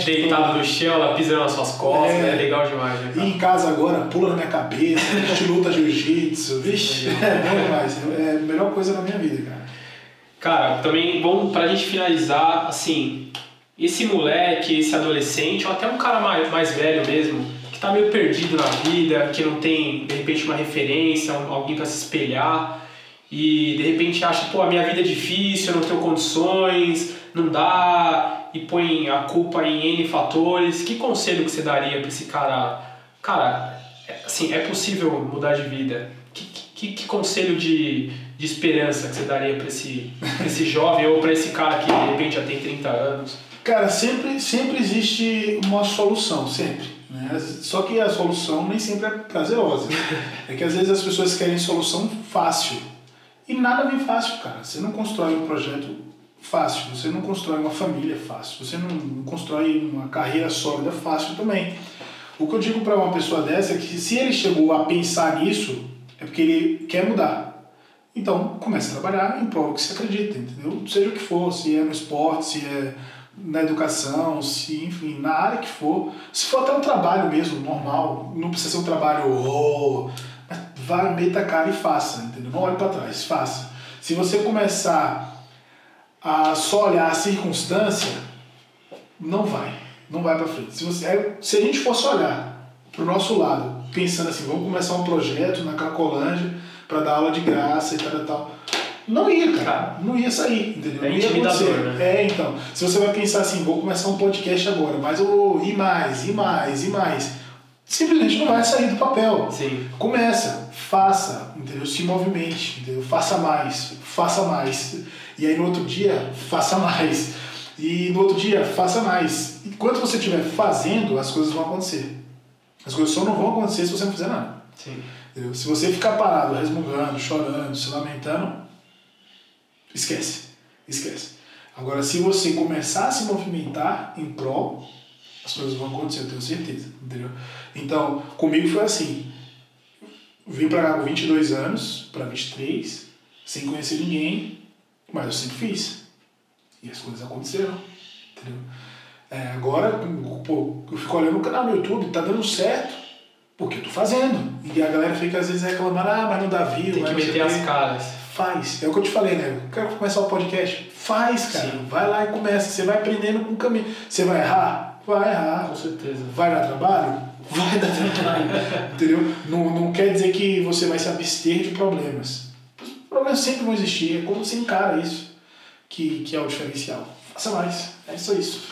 S1: deitado no chão, ela pisa nas suas costas, é, é legal demais. Né,
S2: e em casa agora, pula na minha cabeça, a gente luta jiu-jitsu. Vixe, é bom demais. É a melhor coisa na minha vida, cara.
S1: Cara, também, bom, pra gente finalizar, assim, esse moleque, esse adolescente, ou até um cara mais, mais velho mesmo, está meio perdido na vida, que não tem de repente uma referência, alguém para se espelhar e de repente acha, pô, a minha vida é difícil, eu não tenho condições, não dá e põe a culpa em N fatores. Que conselho que você daria para esse cara? Cara, é, assim, é possível mudar de vida. Que, que, que conselho de, de esperança que você daria para esse, esse jovem ou para esse cara que de repente já tem 30 anos?
S2: Cara, sempre, sempre existe uma solução, sempre. Né? Só que a solução nem sempre é prazerosa. É que às vezes as pessoas querem solução fácil. E nada vem fácil, cara. Você não constrói um projeto fácil, você não constrói uma família fácil, você não constrói uma carreira sólida fácil também. O que eu digo para uma pessoa dessa é que se ele chegou a pensar nisso, é porque ele quer mudar. Então, comece a trabalhar em prol do que você acredita, entendeu? Seja o que for, se é no esporte, se é na educação, se, enfim, na área que for, se for até um trabalho mesmo, normal, não precisa ser um trabalho, oh, mas vai, meta a cara e faça, entendeu? Não olhe para trás, faça. Se você começar a só olhar a circunstância, não vai, não vai para frente. Se, você, se a gente fosse olhar para o nosso lado, pensando assim, vamos começar um projeto na Cracolândia para dar aula de graça e tal tal, não ia, cara. Não ia sair, entendeu?
S1: É
S2: não ia acontecer.
S1: né?
S2: É, então. Se você vai pensar assim, vou começar um podcast agora, mas eu vou ir mais, ir mais, ir mais. Simplesmente não vai sair do papel.
S1: Sim.
S2: Começa, faça, entendeu? Se movimente, entendeu? Faça mais, faça mais. E aí no outro dia, faça mais. E no outro dia, faça mais. Enquanto você estiver fazendo, as coisas vão acontecer. As coisas só não vão acontecer se você não fizer nada.
S1: Sim.
S2: Entendeu? Se você ficar parado, resmungando, chorando, se lamentando, esquece. Esquece. Agora, se você começar a se movimentar em prol, as coisas vão acontecer, eu tenho certeza. Entendeu? Então, comigo foi assim. Vim pra cá com 22 anos, para 23, sem conhecer ninguém, mas eu sempre fiz. E as coisas aconteceram. Entendeu? É, agora, pô, eu fico olhando o canal no YouTube, tá dando certo, porque eu tô fazendo. E a galera fica às vezes reclamando, ah, mas não dá view,
S1: Tem que meter
S2: o quê."
S1: as caras.
S2: Faz. É o que eu te falei, né? Quero começar o podcast. Faz, cara.
S1: Sim.
S2: Vai lá e começa. Você vai aprendendo com o caminho. Você vai errar? Vai errar.
S1: Com certeza.
S2: Vai dar trabalho? Vai dar trabalho. Entendeu? Não, não quer dizer que você vai se abster de problemas. Os problemas sempre vão existir. É como você encara isso que, que é o diferencial. Faça mais. É só isso.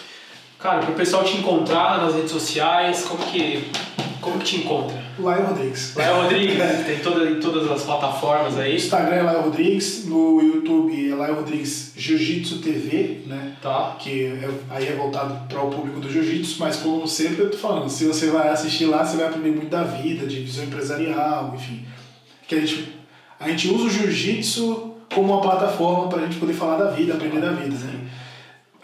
S1: Cara, pro pessoal te encontrar nas redes sociais, como que, como que te encontra?
S2: Laio Rodrigues.
S1: Lael Rodrigues, tem toda, em todas as plataformas
S2: No
S1: aí.
S2: Instagram é Laio Rodrigues. No YouTube é Laio Rodrigues Jiu-Jitsu TV, né?
S1: Tá?
S2: que é- aí é voltado para o público do jiu-jitsu, mas como sempre eu tô falando, se você vai assistir lá, você vai aprender muito da vida, de visão empresarial, enfim. Que a gente, a gente usa o jiu-jitsu como uma plataforma para a gente poder falar da vida, aprender da vida, né?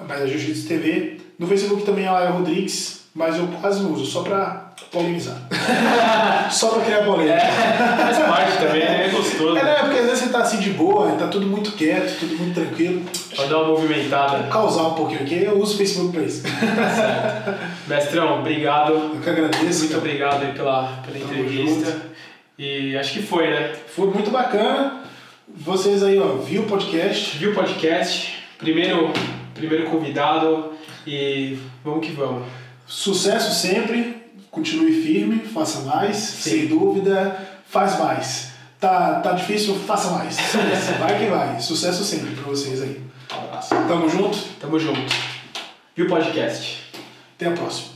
S2: Mas a Jiu-Jitsu TV, no Facebook também é a Laia Rodrigues, mas eu quase uso, só para polemizar. só para criar polêmica.
S1: Faz parte também, é gostoso.
S2: É, né? Porque às vezes você tá assim de boa, tá tudo muito quieto, tudo muito tranquilo.
S1: Pode dar uma movimentada.
S2: Causar um pouquinho aqui, eu uso o Facebook para isso.
S1: Mestrão, obrigado.
S2: Eu que agradeço.
S1: Muito obrigado aí pela, pela
S2: Tamo
S1: entrevista. E acho que foi, né?
S2: Foi muito bacana. Vocês aí, ó, viu o podcast?
S1: Viu o podcast? Primeiro, primeiro convidado e vamos que vamos.
S2: Sucesso sempre. Continue firme, faça mais, sem dúvida, faz mais. Tá, tá difícil, faça mais. Vai que vai. Sucesso sempre pra vocês aí.
S1: Um abraço.
S2: Tamo junto.
S1: Tamo junto. Viu o podcast?
S2: Até a próxima.